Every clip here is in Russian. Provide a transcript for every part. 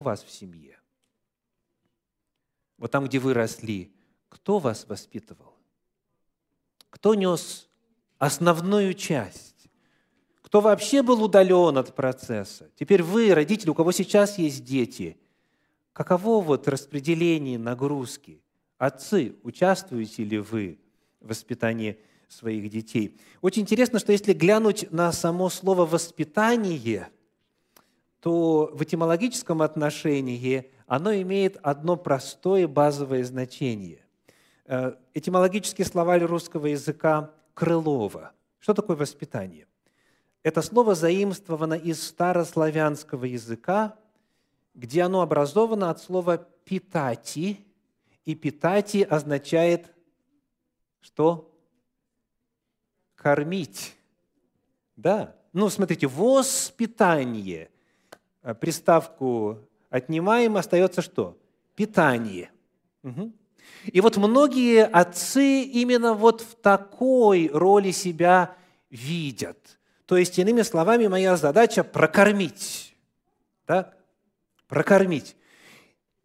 у вас в семье? Вот там, где вы росли, кто вас воспитывал? Кто нес основную часть? Кто вообще был удален от процесса? Теперь вы, родители, у кого сейчас есть дети, каково вот распределение нагрузки? Отцы, участвуете ли вы в воспитании своих детей? Очень интересно, что если глянуть на само слово «воспитание», то в этимологическом отношении оно имеет одно простое базовое значение. Э, этимологический словарь русского языка Крылова. Что такое воспитание? Это слово заимствовано из старославянского языка, где оно образовано от слова «питати», и «питати» означает что? Кормить. Да. Ну, смотрите, воспитание. Э, приставку отнимаем, остается что? Питание. Угу. И вот многие отцы именно вот в такой роли себя видят. То есть, иными словами, моя задача прокормить. Так? Прокормить.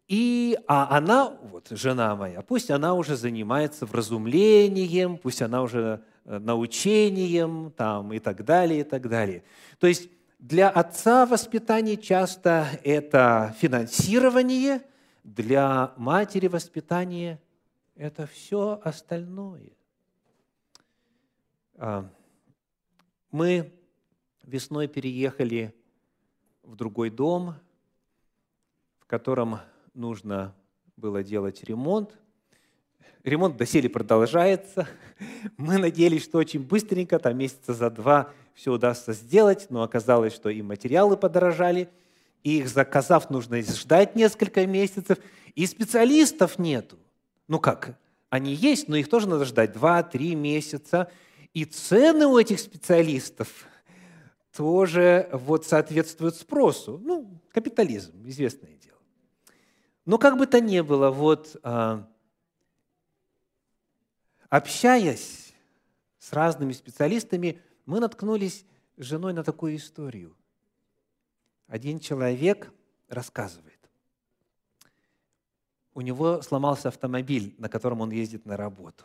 И, а она, вот жена моя, пусть она уже занимается вразумлением, пусть она уже э, научением там, и так далее, и так далее. То есть для отца воспитание часто это финансирование, для матери воспитание это все остальное. А, мы весной переехали в другой дом, в котором нужно было делать ремонт. Ремонт доселе продолжается. Мы надеялись, что очень быстренько, там месяца за два, все удастся сделать, но оказалось, что и материалы подорожали, и их заказав, нужно ждать несколько месяцев, и специалистов нету. Ну как? Они есть, но их тоже надо ждать 2-3 месяца. И цены у этих специалистов тоже вот соответствуют спросу. Ну, капитализм, известное дело. Но как бы то ни было, вот а, общаясь с разными специалистами, мы наткнулись с женой на такую историю. Один человек рассказывает у него сломался автомобиль, на котором он ездит на работу,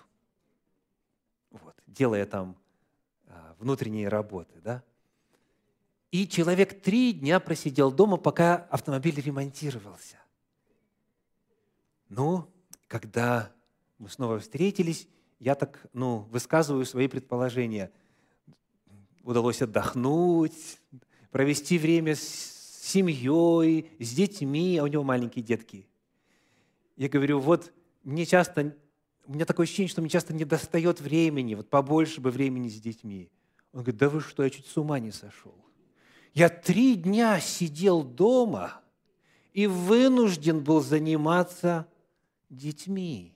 вот, делая там а, внутренние работы. Да? И человек три дня просидел дома, пока автомобиль ремонтировался. Ну, когда мы снова встретились, я так, ну, высказываю свои предположения. Удалось отдохнуть, провести время с семьей, с детьми, а у него маленькие детки я говорю, вот мне часто, у меня такое ощущение, что мне часто не достает времени, вот побольше бы времени с детьми. Он говорит, да вы что, я чуть с ума не сошел. Я три дня сидел дома и вынужден был заниматься детьми,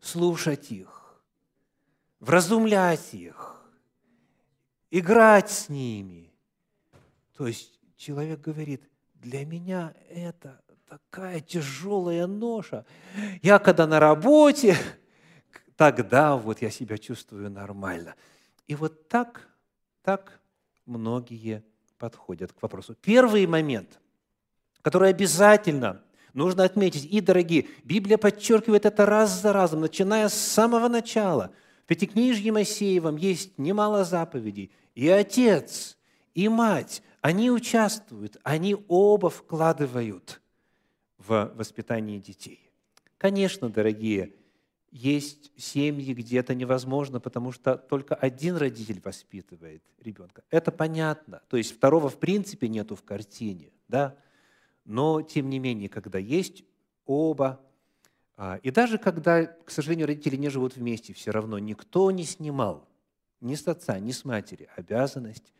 слушать их, вразумлять их, играть с ними. То есть человек говорит, для меня это такая тяжелая ноша. Я когда на работе, тогда вот я себя чувствую нормально. И вот так, так многие подходят к вопросу. Первый момент, который обязательно нужно отметить, и, дорогие, Библия подчеркивает это раз за разом, начиная с самого начала. Пятикнижье Моисеевом есть немало заповедей. И отец, и мать, они участвуют, они оба вкладывают – в воспитании детей. Конечно, дорогие, есть семьи, где это невозможно, потому что только один родитель воспитывает ребенка. Это понятно. То есть второго в принципе нету в картине. Да? Но, тем не менее, когда есть оба, и даже когда, к сожалению, родители не живут вместе, все равно никто не снимал ни с отца, ни с матери обязанность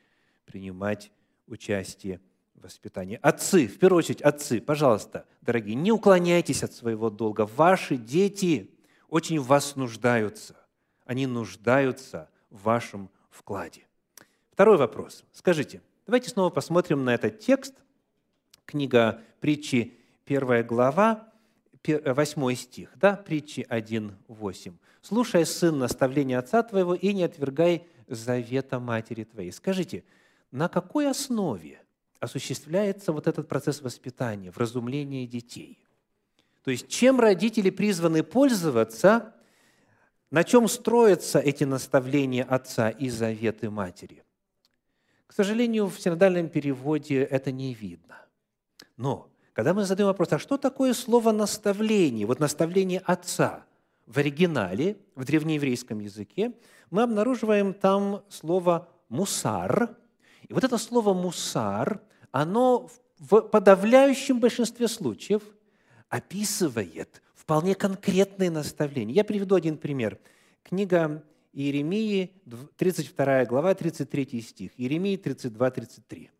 принимать участие воспитании. Отцы, в первую очередь, отцы, пожалуйста, дорогие, не уклоняйтесь от своего долга. Ваши дети очень в вас нуждаются. Они нуждаются в вашем вкладе. Второй вопрос. Скажите, давайте снова посмотрим на этот текст. Книга притчи, первая глава, 8 стих, да, притчи 1.8. «Слушай, сын, наставление отца твоего и не отвергай завета матери твоей». Скажите, на какой основе осуществляется вот этот процесс воспитания, вразумления детей. То есть чем родители призваны пользоваться, на чем строятся эти наставления отца и заветы матери? К сожалению, в синодальном переводе это не видно. Но когда мы задаем вопрос, а что такое слово «наставление», вот наставление отца в оригинале, в древнееврейском языке, мы обнаруживаем там слово «мусар». И вот это слово «мусар», оно в подавляющем большинстве случаев описывает вполне конкретные наставления. Я приведу один пример. Книга Иеремии, 32 глава, 33 стих. Иеремии 32, 33.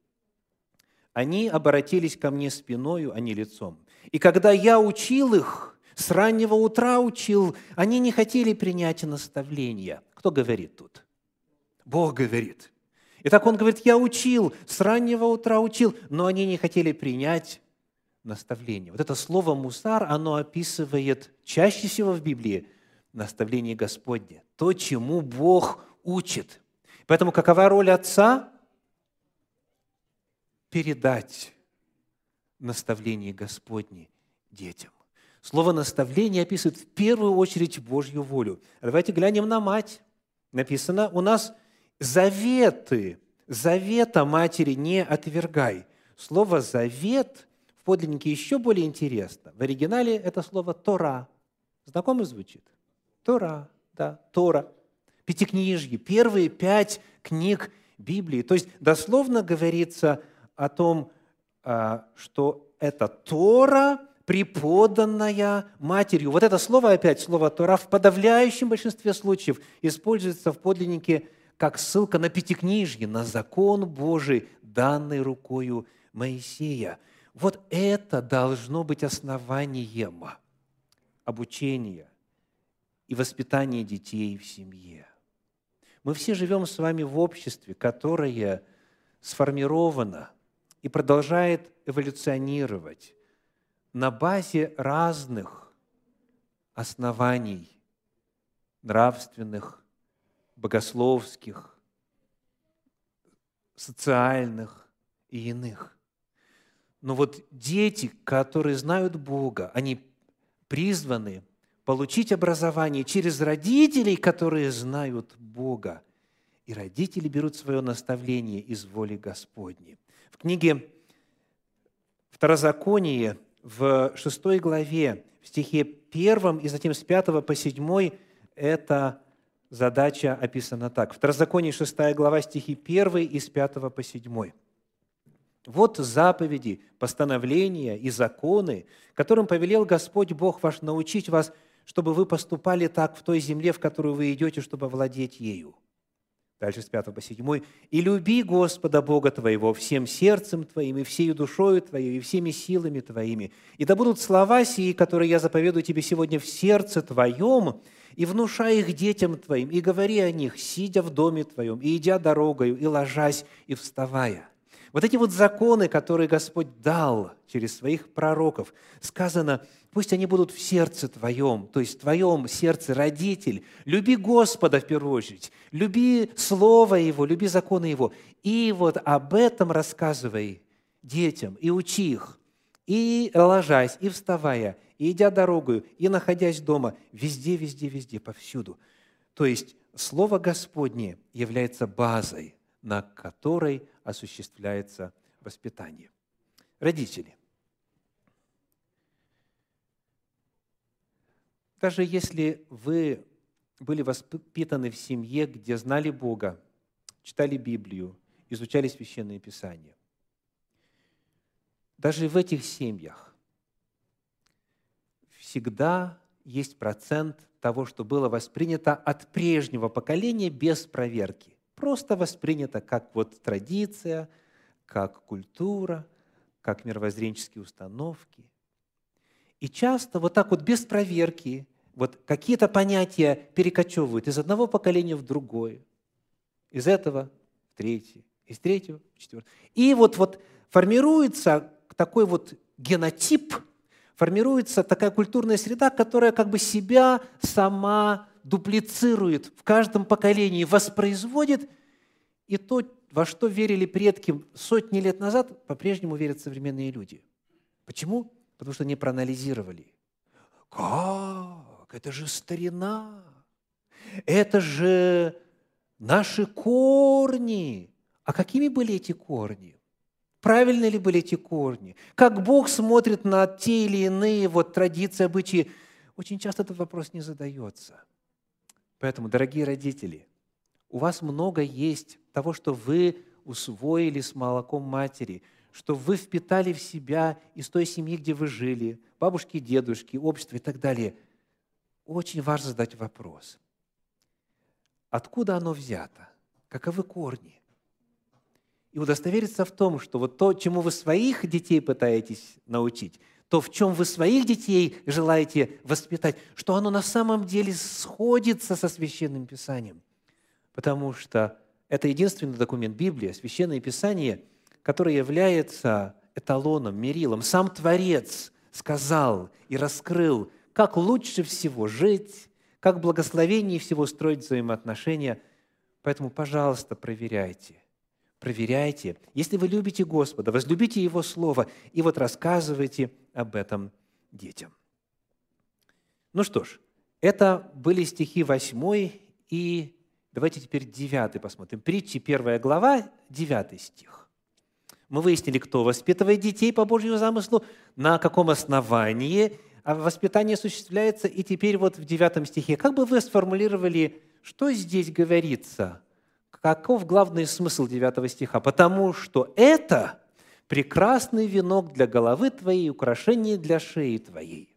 «Они обратились ко мне спиною, а не лицом. И когда я учил их, с раннего утра учил, они не хотели принять наставления». Кто говорит тут? Бог говорит. Итак, он говорит, я учил, с раннего утра учил, но они не хотели принять наставление. Вот это слово «мусар», оно описывает чаще всего в Библии наставление Господне, то, чему Бог учит. Поэтому какова роль отца? Передать наставление Господне детям. Слово «наставление» описывает в первую очередь Божью волю. Давайте глянем на мать. Написано у нас «заветы». Завета матери не отвергай. Слово «завет» в подлиннике еще более интересно. В оригинале это слово «тора». Знакомо звучит? Тора, да, Тора. Пятикнижье, первые пять книг Библии. То есть дословно говорится о том, а, что это Тора, преподанная матерью. Вот это слово опять, слово Тора, в подавляющем большинстве случаев используется в подлиннике как ссылка на Пятикнижье, на закон Божий, данный рукою Моисея. Вот это должно быть основанием обучения и воспитания детей в семье. Мы все живем с вами в обществе, которое сформировано и продолжает эволюционировать на базе разных оснований нравственных, богословских, социальных и иных. Но вот дети, которые знают Бога, они призваны получить образование через родителей, которые знают Бога. И родители берут свое наставление из воли Господней. В книге Второзаконие в шестой главе, в стихе первом и затем с пятого по седьмой эта задача описана так. Второзаконие шестая глава, стихи первый и с пятого по седьмой. Вот заповеди, постановления и законы, которым повелел Господь Бог ваш научить вас – чтобы вы поступали так в той земле, в которую вы идете, чтобы владеть ею. Дальше с 5 по 7. «И люби Господа Бога твоего всем сердцем твоим, и всею душою твоей, и всеми силами твоими. И да будут слова сии, которые я заповедую тебе сегодня в сердце твоем, и внушай их детям твоим, и говори о них, сидя в доме твоем, и идя дорогою, и ложась, и вставая». Вот эти вот законы, которые Господь дал через своих пророков, сказано, пусть они будут в сердце твоем, то есть в твоем сердце родитель. Люби Господа в первую очередь, люби Слово Его, люби законы Его. И вот об этом рассказывай детям и учи их, и ложась, и вставая, и идя дорогою, и находясь дома, везде, везде, везде, повсюду. То есть Слово Господне является базой, на которой осуществляется воспитание. Родители. Даже если вы были воспитаны в семье, где знали Бога, читали Библию, изучали Священное Писание, даже в этих семьях всегда есть процент того, что было воспринято от прежнего поколения без проверки просто воспринято как вот традиция, как культура, как мировоззренческие установки. И часто вот так вот без проверки вот какие-то понятия перекочевывают из одного поколения в другое, из этого в третье, из третьего в четвертое. И вот, вот формируется такой вот генотип, формируется такая культурная среда, которая как бы себя сама дуплицирует в каждом поколении, воспроизводит, и то, во что верили предки сотни лет назад, по-прежнему верят современные люди. Почему? Потому что не проанализировали. Как? Это же старина. Это же наши корни. А какими были эти корни? Правильно ли были эти корни? Как Бог смотрит на те или иные вот традиции, обычаи? Очень часто этот вопрос не задается. Поэтому, дорогие родители, у вас много есть того, что вы усвоили с молоком матери, что вы впитали в себя из той семьи, где вы жили, бабушки, дедушки, общество и так далее. Очень важно задать вопрос. Откуда оно взято? Каковы корни? И удостовериться в том, что вот то, чему вы своих детей пытаетесь научить, то, в чем вы своих детей желаете воспитать, что оно на самом деле сходится со Священным Писанием. Потому что это единственный документ Библии, Священное Писание, который является эталоном, мерилом. Сам Творец сказал и раскрыл, как лучше всего жить, как благословение всего строить взаимоотношения. Поэтому, пожалуйста, проверяйте – проверяйте. Если вы любите Господа, возлюбите Его Слово и вот рассказывайте об этом детям. Ну что ж, это были стихи 8 и давайте теперь 9 посмотрим. Притчи 1 глава, 9 стих. Мы выяснили, кто воспитывает детей по Божьему замыслу, на каком основании а воспитание осуществляется, и теперь вот в 9 стихе. Как бы вы сформулировали, что здесь говорится – Каков главный смысл 9 стиха? Потому что это прекрасный венок для головы твоей, украшение для шеи твоей.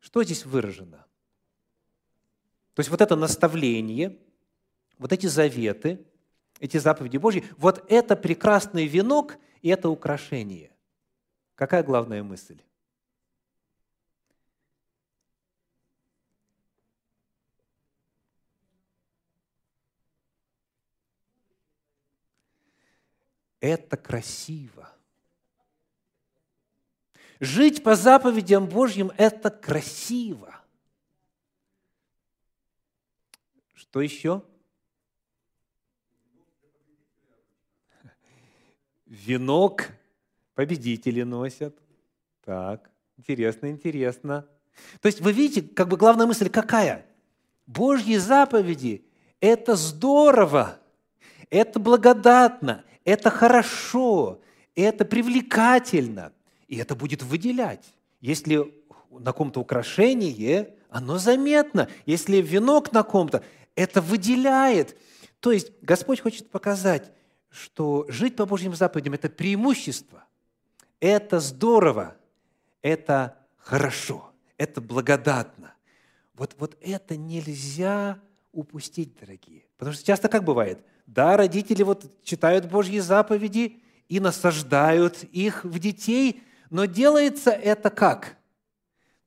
Что здесь выражено? То есть вот это наставление, вот эти заветы, эти заповеди Божьи, вот это прекрасный венок и это украшение. Какая главная мысль? Это красиво. Жить по заповедям Божьим – это красиво. Что еще? Венок победители носят. Так, интересно, интересно. То есть вы видите, как бы главная мысль какая? Божьи заповеди – это здорово, это благодатно, это хорошо, это привлекательно, и это будет выделять. Если на ком-то украшение, оно заметно. Если венок на ком-то, это выделяет. То есть Господь хочет показать, что жить по Божьим заповедям – это преимущество, это здорово, это хорошо, это благодатно. Вот, вот это нельзя упустить, дорогие. Потому что часто как бывает? Да, родители вот читают Божьи заповеди и насаждают их в детей, но делается это как?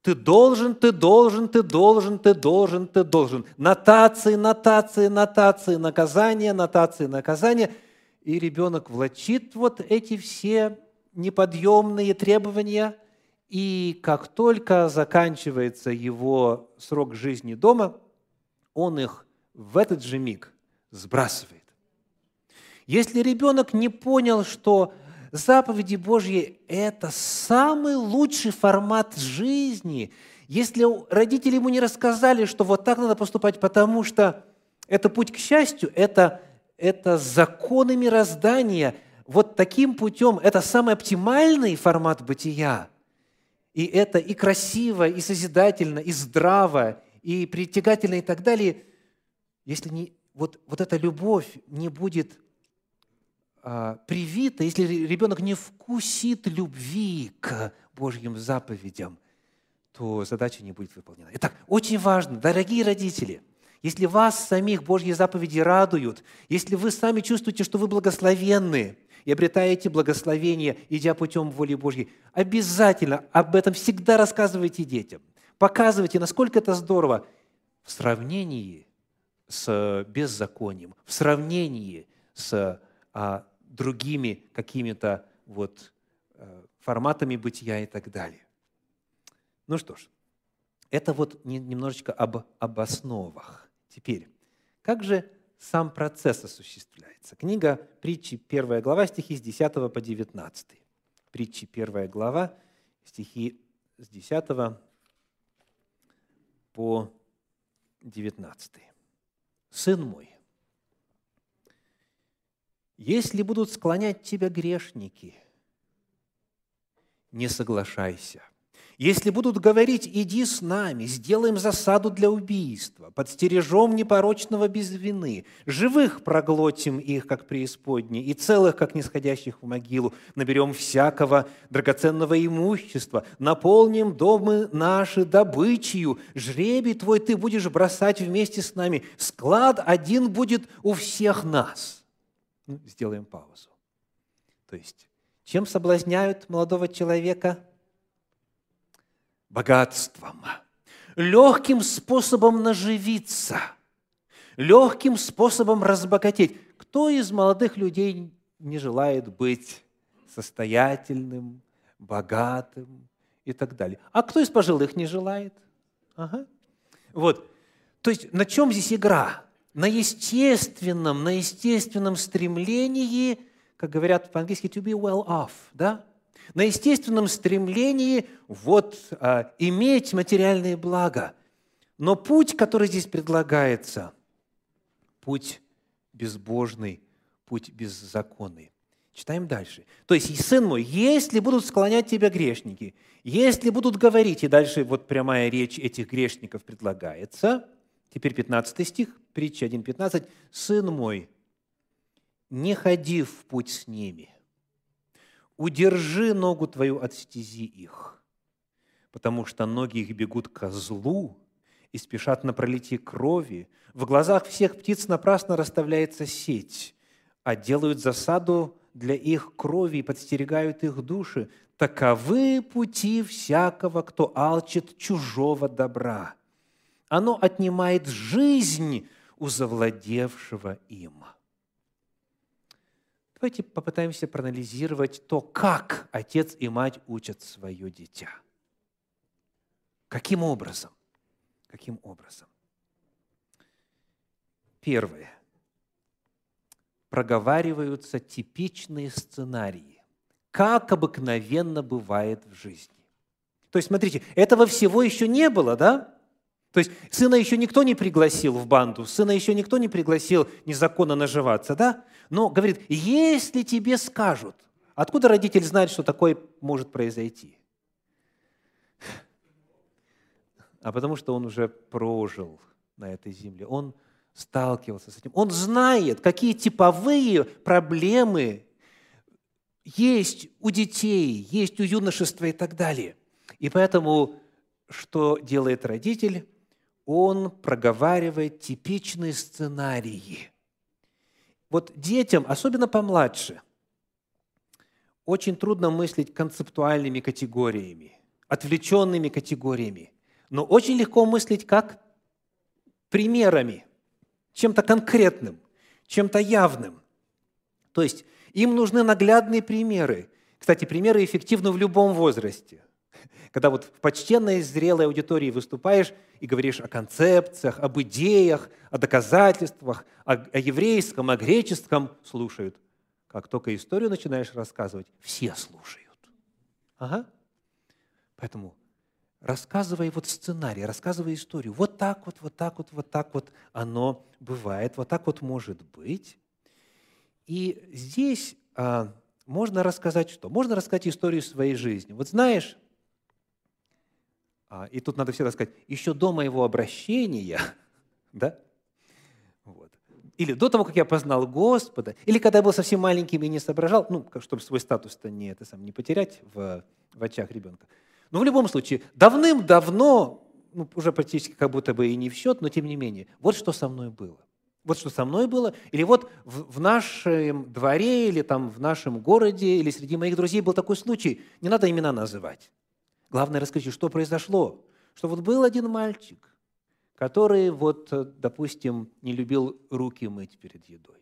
Ты должен, ты должен, ты должен, ты должен, ты должен. Нотации, нотации, нотации, наказания, нотации, наказания. И ребенок влачит вот эти все неподъемные требования, и как только заканчивается его срок жизни дома, он их в этот же миг сбрасывает. Если ребенок не понял, что заповеди Божьи – это самый лучший формат жизни, если родители ему не рассказали, что вот так надо поступать, потому что это путь к счастью, это, это законы мироздания, вот таким путем, это самый оптимальный формат бытия. И это и красиво, и созидательно, и здраво, и притягательно, и так далее. Если не, вот, вот эта любовь не будет привито, если ребенок не вкусит любви к Божьим заповедям, то задача не будет выполнена. Итак, очень важно, дорогие родители, если вас самих Божьи заповеди радуют, если вы сами чувствуете, что вы благословенны и обретаете благословение, идя путем воли Божьей, обязательно об этом всегда рассказывайте детям. Показывайте, насколько это здорово в сравнении с беззаконием, в сравнении с а, другими какими-то вот э, форматами бытия и так далее. Ну что ж, это вот немножечко об, об основах. Теперь, Как же сам процесс осуществляется? Книга притчи, 1 глава, стихи с 10 по 19. Притчи, 1 глава, стихи с 10 по 19. «Сын мой, если будут склонять тебя грешники, не соглашайся. Если будут говорить, иди с нами, сделаем засаду для убийства, подстережем непорочного без вины, живых проглотим их, как преисподней, и целых, как нисходящих в могилу, наберем всякого драгоценного имущества, наполним домы наши добычью, жребий твой ты будешь бросать вместе с нами, склад один будет у всех нас. Ну, сделаем паузу. То есть, чем соблазняют молодого человека – богатством, легким способом наживиться, легким способом разбогатеть. Кто из молодых людей не желает быть состоятельным, богатым и так далее? А кто из пожилых не желает? Ага. Вот. То есть на чем здесь игра? На естественном, на естественном стремлении, как говорят по-английски, to be well off, да? на естественном стремлении вот, а, иметь материальные блага. Но путь, который здесь предлагается, путь безбожный, путь беззаконный. Читаем дальше. То есть, сын мой, если будут склонять тебя грешники, если будут говорить, и дальше вот прямая речь этих грешников предлагается, теперь 15 стих, притча 1.15, «Сын мой, не ходи в путь с ними, удержи ногу твою от стези их, потому что ноги их бегут ко злу и спешат на пролитие крови. В глазах всех птиц напрасно расставляется сеть, а делают засаду для их крови и подстерегают их души. Таковы пути всякого, кто алчит чужого добра. Оно отнимает жизнь у завладевшего им. Давайте попытаемся проанализировать то, как отец и мать учат свое дитя. Каким образом? Каким образом? Первое. Проговариваются типичные сценарии, как обыкновенно бывает в жизни. То есть, смотрите, этого всего еще не было, да? То есть сына еще никто не пригласил в банду, сына еще никто не пригласил незаконно наживаться, да? Но говорит, если тебе скажут, откуда родитель знает, что такое может произойти? А потому что он уже прожил на этой земле, он сталкивался с этим. Он знает, какие типовые проблемы есть у детей, есть у юношества и так далее. И поэтому что делает родитель? Он проговаривает типичные сценарии. Вот детям, особенно помладше, очень трудно мыслить концептуальными категориями, отвлеченными категориями, но очень легко мыслить как примерами, чем-то конкретным, чем-то явным. То есть им нужны наглядные примеры. Кстати, примеры эффективны в любом возрасте – когда вот в почтенной зрелой аудитории выступаешь и говоришь о концепциях, об идеях, о доказательствах, о, о еврейском, о греческом, слушают. Как только историю начинаешь рассказывать, все слушают. Ага. Поэтому рассказывай вот сценарий, рассказывай историю. Вот так вот, вот так вот, вот так вот оно бывает, вот так вот может быть. И здесь а, можно рассказать что? Можно рассказать историю своей жизни. Вот знаешь, и тут надо всегда сказать, еще до моего обращения, да, вот. или до того, как я познал Господа, или когда я был совсем маленьким и не соображал, ну, чтобы свой статус-то не, это сам, не потерять в, в очах ребенка. Но в любом случае, давным-давно, ну, уже практически как будто бы и не в счет, но тем не менее, вот что со мной было. Вот что со мной было. Или вот в, в нашем дворе, или там в нашем городе, или среди моих друзей был такой случай. Не надо имена называть. Главное, расскажите, что произошло. Что вот был один мальчик, который, вот, допустим, не любил руки мыть перед едой.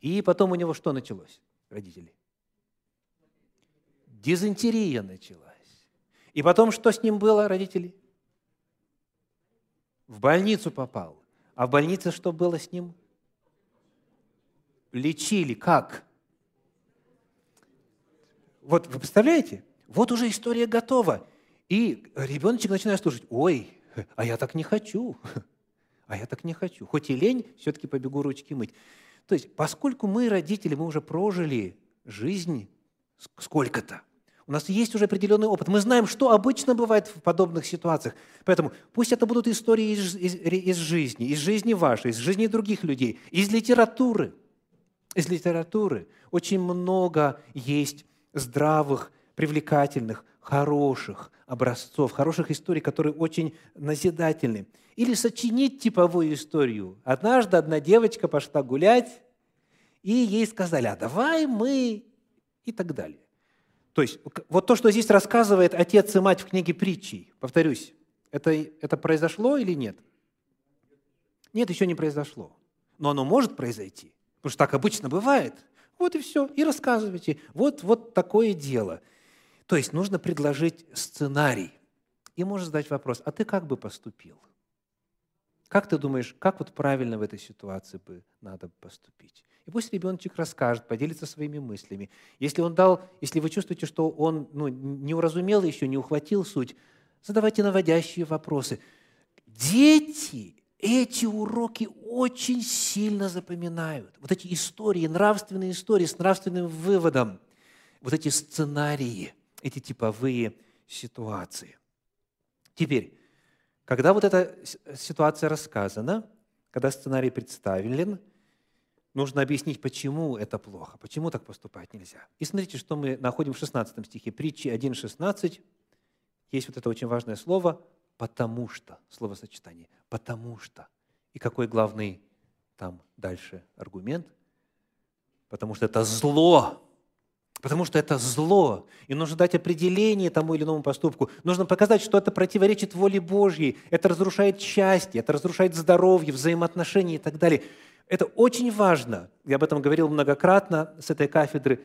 И потом у него что началось, родители? Дизентерия началась. И потом что с ним было, родители? В больницу попал. А в больнице что было с ним? Лечили. Как? Вот вы представляете? Вот уже история готова. И ребеночек начинает слушать, ой, а я так не хочу, а я так не хочу. Хоть и лень, все-таки побегу ручки мыть. То есть, поскольку мы, родители, мы уже прожили жизнь сколько-то, у нас есть уже определенный опыт. Мы знаем, что обычно бывает в подобных ситуациях. Поэтому пусть это будут истории из, из, из жизни, из жизни вашей, из жизни других людей, из литературы. Из литературы очень много есть здравых, привлекательных, хороших образцов, хороших историй, которые очень назидательны. Или сочинить типовую историю. Однажды одна девочка пошла гулять, и ей сказали, а давай мы и так далее. То есть вот то, что здесь рассказывает отец и мать в книге притчей, повторюсь, это, это произошло или нет? Нет, еще не произошло. Но оно может произойти, потому что так обычно бывает. Вот и все, и рассказывайте. Вот, вот такое дело. То есть нужно предложить сценарий. И можно задать вопрос, а ты как бы поступил? Как ты думаешь, как вот правильно в этой ситуации бы надо поступить? И пусть ребеночек расскажет, поделится своими мыслями. Если он дал, если вы чувствуете, что он ну, не уразумел еще, не ухватил суть, задавайте наводящие вопросы. Дети эти уроки очень сильно запоминают. Вот эти истории, нравственные истории с нравственным выводом, вот эти сценарии, эти типовые ситуации. Теперь, когда вот эта ситуация рассказана, когда сценарий представлен, нужно объяснить, почему это плохо, почему так поступать нельзя. И смотрите, что мы находим в 16 стихе. Притчи 1.16. Есть вот это очень важное слово «потому что», словосочетание «потому что». И какой главный там дальше аргумент? Потому что это зло. Потому что это зло. И нужно дать определение тому или иному поступку. Нужно показать, что это противоречит воле Божьей. Это разрушает счастье, это разрушает здоровье, взаимоотношения и так далее. Это очень важно. Я об этом говорил многократно с этой кафедры.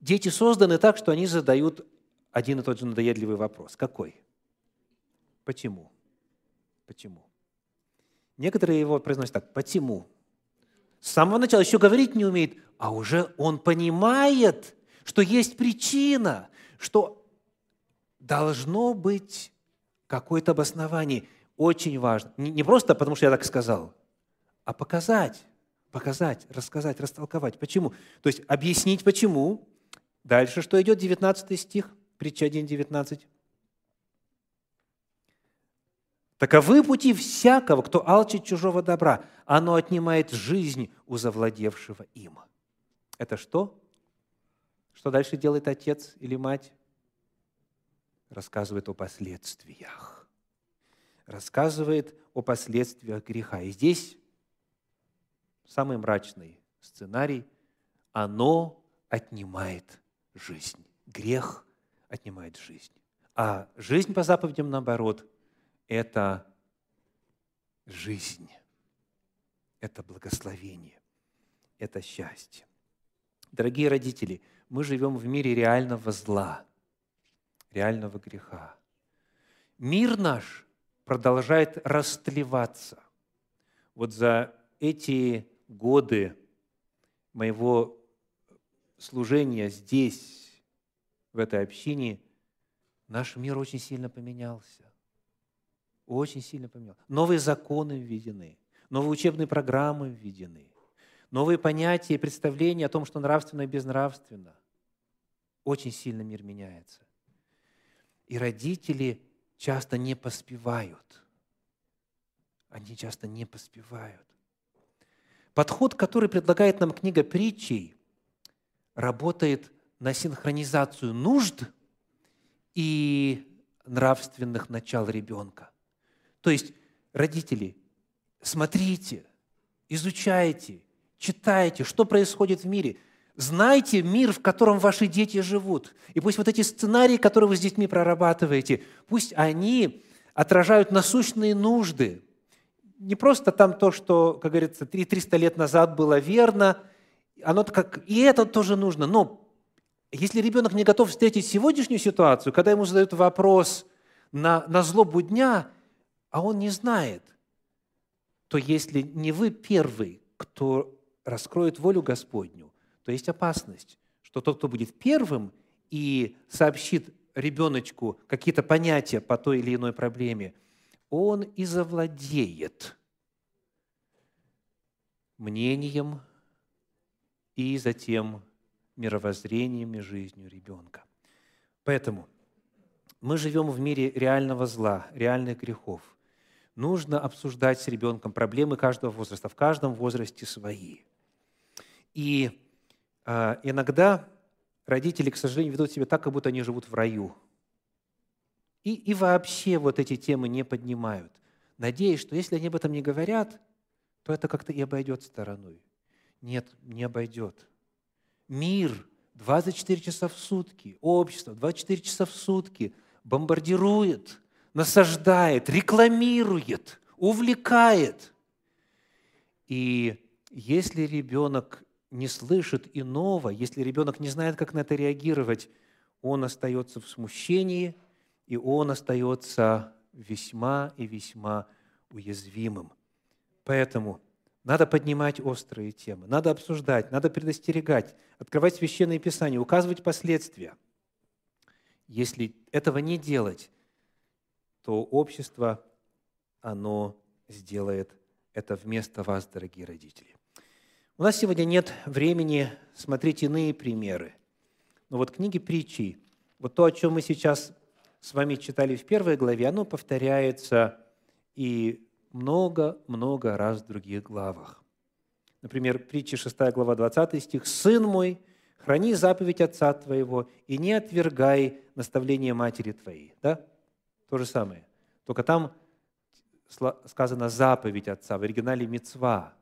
Дети созданы так, что они задают один и тот же надоедливый вопрос. Какой? Почему? Почему? Некоторые его произносят так. Почему? С самого начала еще говорить не умеет, а уже он понимает, что есть причина, что должно быть какое-то обоснование. Очень важно. Не просто потому, что я так сказал, а показать показать, рассказать, растолковать. Почему? То есть объяснить, почему. Дальше что идет? 19 стих, притча 1, 19. Таковы пути всякого, кто алчит чужого добра. Оно отнимает жизнь у завладевшего им. Это что? Что дальше делает отец или мать? Рассказывает о последствиях. Рассказывает о последствиях греха. И здесь самый мрачный сценарий, оно отнимает жизнь. Грех отнимает жизнь. А жизнь по заповедям, наоборот, это жизнь, это благословение, это счастье. Дорогие родители, мы живем в мире реального зла, реального греха. Мир наш продолжает растлеваться. Вот за эти годы моего служения здесь, в этой общине, наш мир очень сильно поменялся. Очень сильно поменялся. Новые законы введены, новые учебные программы введены, новые понятия и представления о том, что нравственно и безнравственно. Очень сильно мир меняется. И родители часто не поспевают. Они часто не поспевают. Подход, который предлагает нам книга притчей, работает на синхронизацию нужд и нравственных начал ребенка. То есть, родители, смотрите, изучайте, читайте, что происходит в мире. Знайте мир, в котором ваши дети живут. И пусть вот эти сценарии, которые вы с детьми прорабатываете, пусть они отражают насущные нужды, не просто там то, что, как говорится, 300 лет назад было верно, оно как и это тоже нужно. Но если ребенок не готов встретить сегодняшнюю ситуацию, когда ему задают вопрос на, на злобу дня, а он не знает, то если не вы первый, кто раскроет волю Господню, то есть опасность, что тот, кто будет первым и сообщит ребеночку какие-то понятия по той или иной проблеме, он и завладеет мнением и затем мировоззрением и жизнью ребенка. Поэтому мы живем в мире реального зла, реальных грехов. Нужно обсуждать с ребенком проблемы каждого возраста, в каждом возрасте свои. И э, иногда родители, к сожалению, ведут себя так, как будто они живут в раю. И, и вообще вот эти темы не поднимают, надеясь, что если они об этом не говорят, то это как-то и обойдет стороной. Нет, не обойдет. Мир 24 часа в сутки, общество 24 часа в сутки бомбардирует, насаждает, рекламирует, увлекает. И если ребенок не слышит иного, если ребенок не знает, как на это реагировать, он остается в смущении, и он остается весьма и весьма уязвимым. Поэтому надо поднимать острые темы, надо обсуждать, надо предостерегать, открывать священные писания, указывать последствия. Если этого не делать, то общество, оно сделает это вместо вас, дорогие родители. У нас сегодня нет времени смотреть иные примеры. Но вот книги притчи, вот то, о чем мы сейчас с вами читали в первой главе, оно повторяется и много-много раз в других главах. Например, притча 6 глава 20 стих «Сын мой, храни заповедь отца твоего и не отвергай наставление матери твоей». Да? То же самое. Только там сказано «заповедь отца», в оригинале «мецва».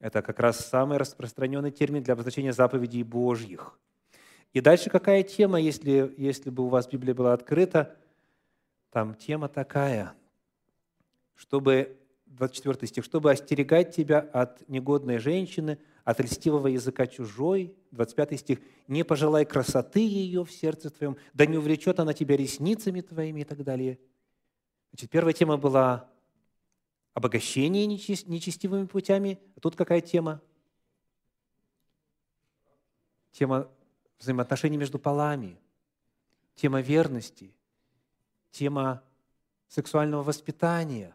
Это как раз самый распространенный термин для обозначения заповедей Божьих. И дальше какая тема, если, если бы у вас Библия была открыта? Там тема такая, чтобы, 24 стих, чтобы остерегать тебя от негодной женщины, от льстивого языка чужой, 25 стих, не пожелай красоты ее в сердце твоем, да не увлечет она тебя ресницами твоими и так далее. Значит, первая тема была обогащение нечестивыми путями. А тут какая тема? Тема взаимоотношений между полами, тема верности, тема сексуального воспитания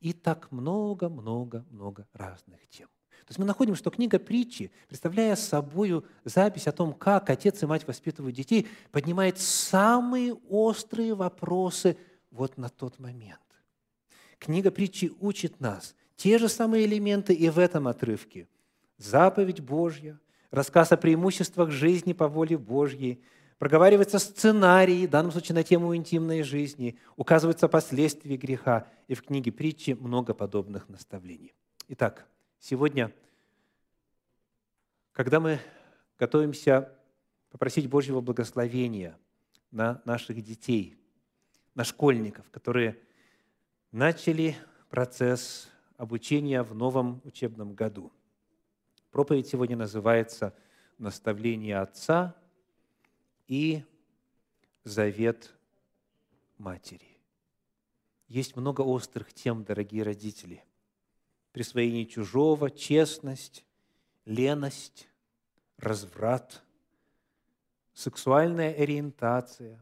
и так много-много-много разных тем. То есть мы находим, что книга притчи, представляя собой запись о том, как отец и мать воспитывают детей, поднимает самые острые вопросы вот на тот момент. Книга притчи учит нас те же самые элементы и в этом отрывке. Заповедь Божья, рассказ о преимуществах жизни по воле Божьей, проговаривается сценарий, в данном случае на тему интимной жизни, указываются последствия греха, и в книге притчи много подобных наставлений. Итак, сегодня, когда мы готовимся попросить Божьего благословения на наших детей, на школьников, которые начали процесс обучения в новом учебном году. Проповедь сегодня называется «Наставление Отца и завет матери». Есть много острых тем, дорогие родители. Присвоение чужого, честность, леность, разврат, сексуальная ориентация,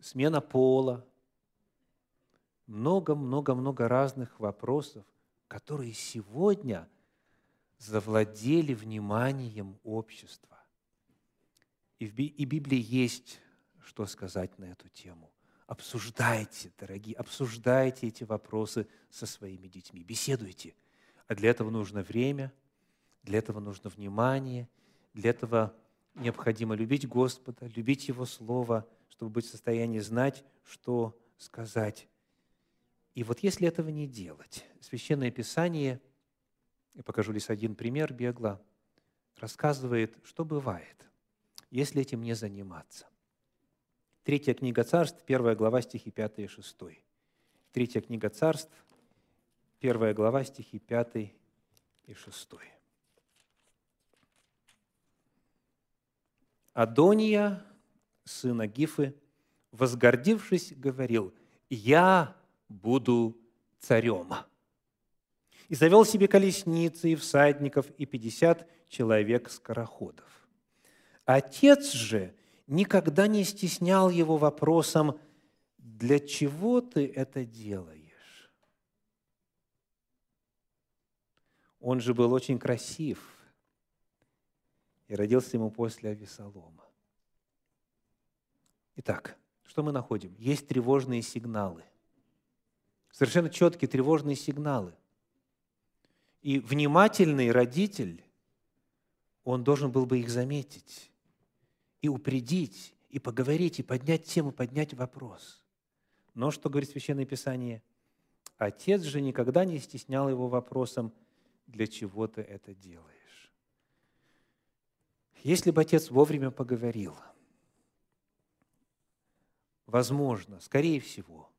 смена пола – много-много-много разных вопросов, которые сегодня завладели вниманием общества. И в Библии есть что сказать на эту тему. Обсуждайте, дорогие, обсуждайте эти вопросы со своими детьми, беседуйте. А для этого нужно время, для этого нужно внимание, для этого необходимо любить Господа, любить Его Слово, чтобы быть в состоянии знать, что сказать и вот если этого не делать, Священное Писание, я покажу лишь один пример бегло, рассказывает, что бывает, если этим не заниматься. Третья книга царств, первая глава, стихи 5 и 6. Третья книга царств, первая глава, стихи 5 и 6. Адония, сына Гифы, возгордившись, говорил, «Я буду царем. и завел себе колесницы и всадников и пятьдесят человек-скороходов. Отец же никогда не стеснял его вопросом, для чего ты это делаешь? Он же был очень красив и родился ему после Авесолома. Итак, что мы находим? Есть тревожные сигналы. Совершенно четкие тревожные сигналы. И внимательный родитель, он должен был бы их заметить и упредить, и поговорить, и поднять тему, поднять вопрос. Но что говорит Священное Писание? Отец же никогда не стеснял его вопросом, для чего ты это делаешь. Если бы отец вовремя поговорил, возможно, скорее всего,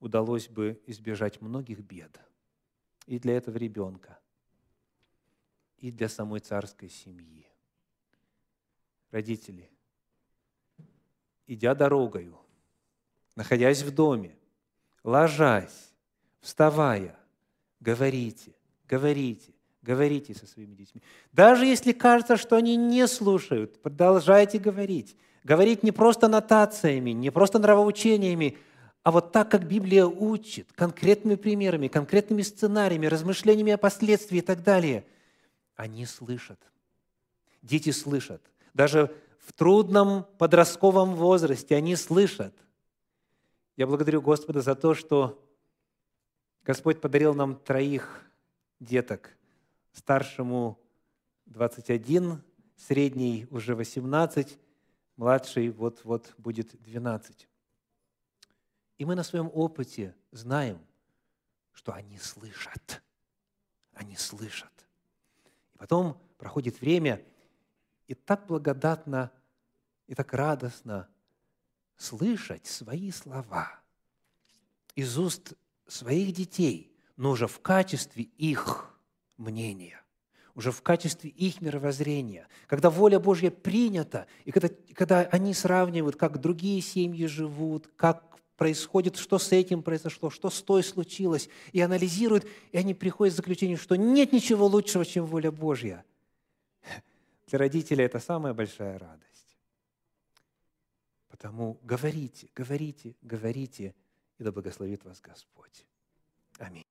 удалось бы избежать многих бед и для этого ребенка, и для самой царской семьи. Родители, идя дорогою, находясь в доме, ложась, вставая, говорите, говорите, говорите со своими детьми. Даже если кажется, что они не слушают, продолжайте говорить. Говорить не просто нотациями, не просто нравоучениями, а вот так, как Библия учит, конкретными примерами, конкретными сценариями, размышлениями о последствиях и так далее – они слышат. Дети слышат. Даже в трудном подростковом возрасте они слышат. Я благодарю Господа за то, что Господь подарил нам троих деток. Старшему 21, средний уже 18, младший вот-вот будет 12. И мы на своем опыте знаем, что они слышат. Они слышат. Потом проходит время, и так благодатно, и так радостно слышать свои слова из уст своих детей, но уже в качестве их мнения, уже в качестве их мировоззрения, когда воля Божья принята, и когда, когда они сравнивают, как другие семьи живут, как происходит, что с этим произошло, что с той случилось, и анализируют, и они приходят к заключению, что нет ничего лучшего, чем воля Божья. Для родителей это самая большая радость. Потому говорите, говорите, говорите, и да благословит вас Господь. Аминь.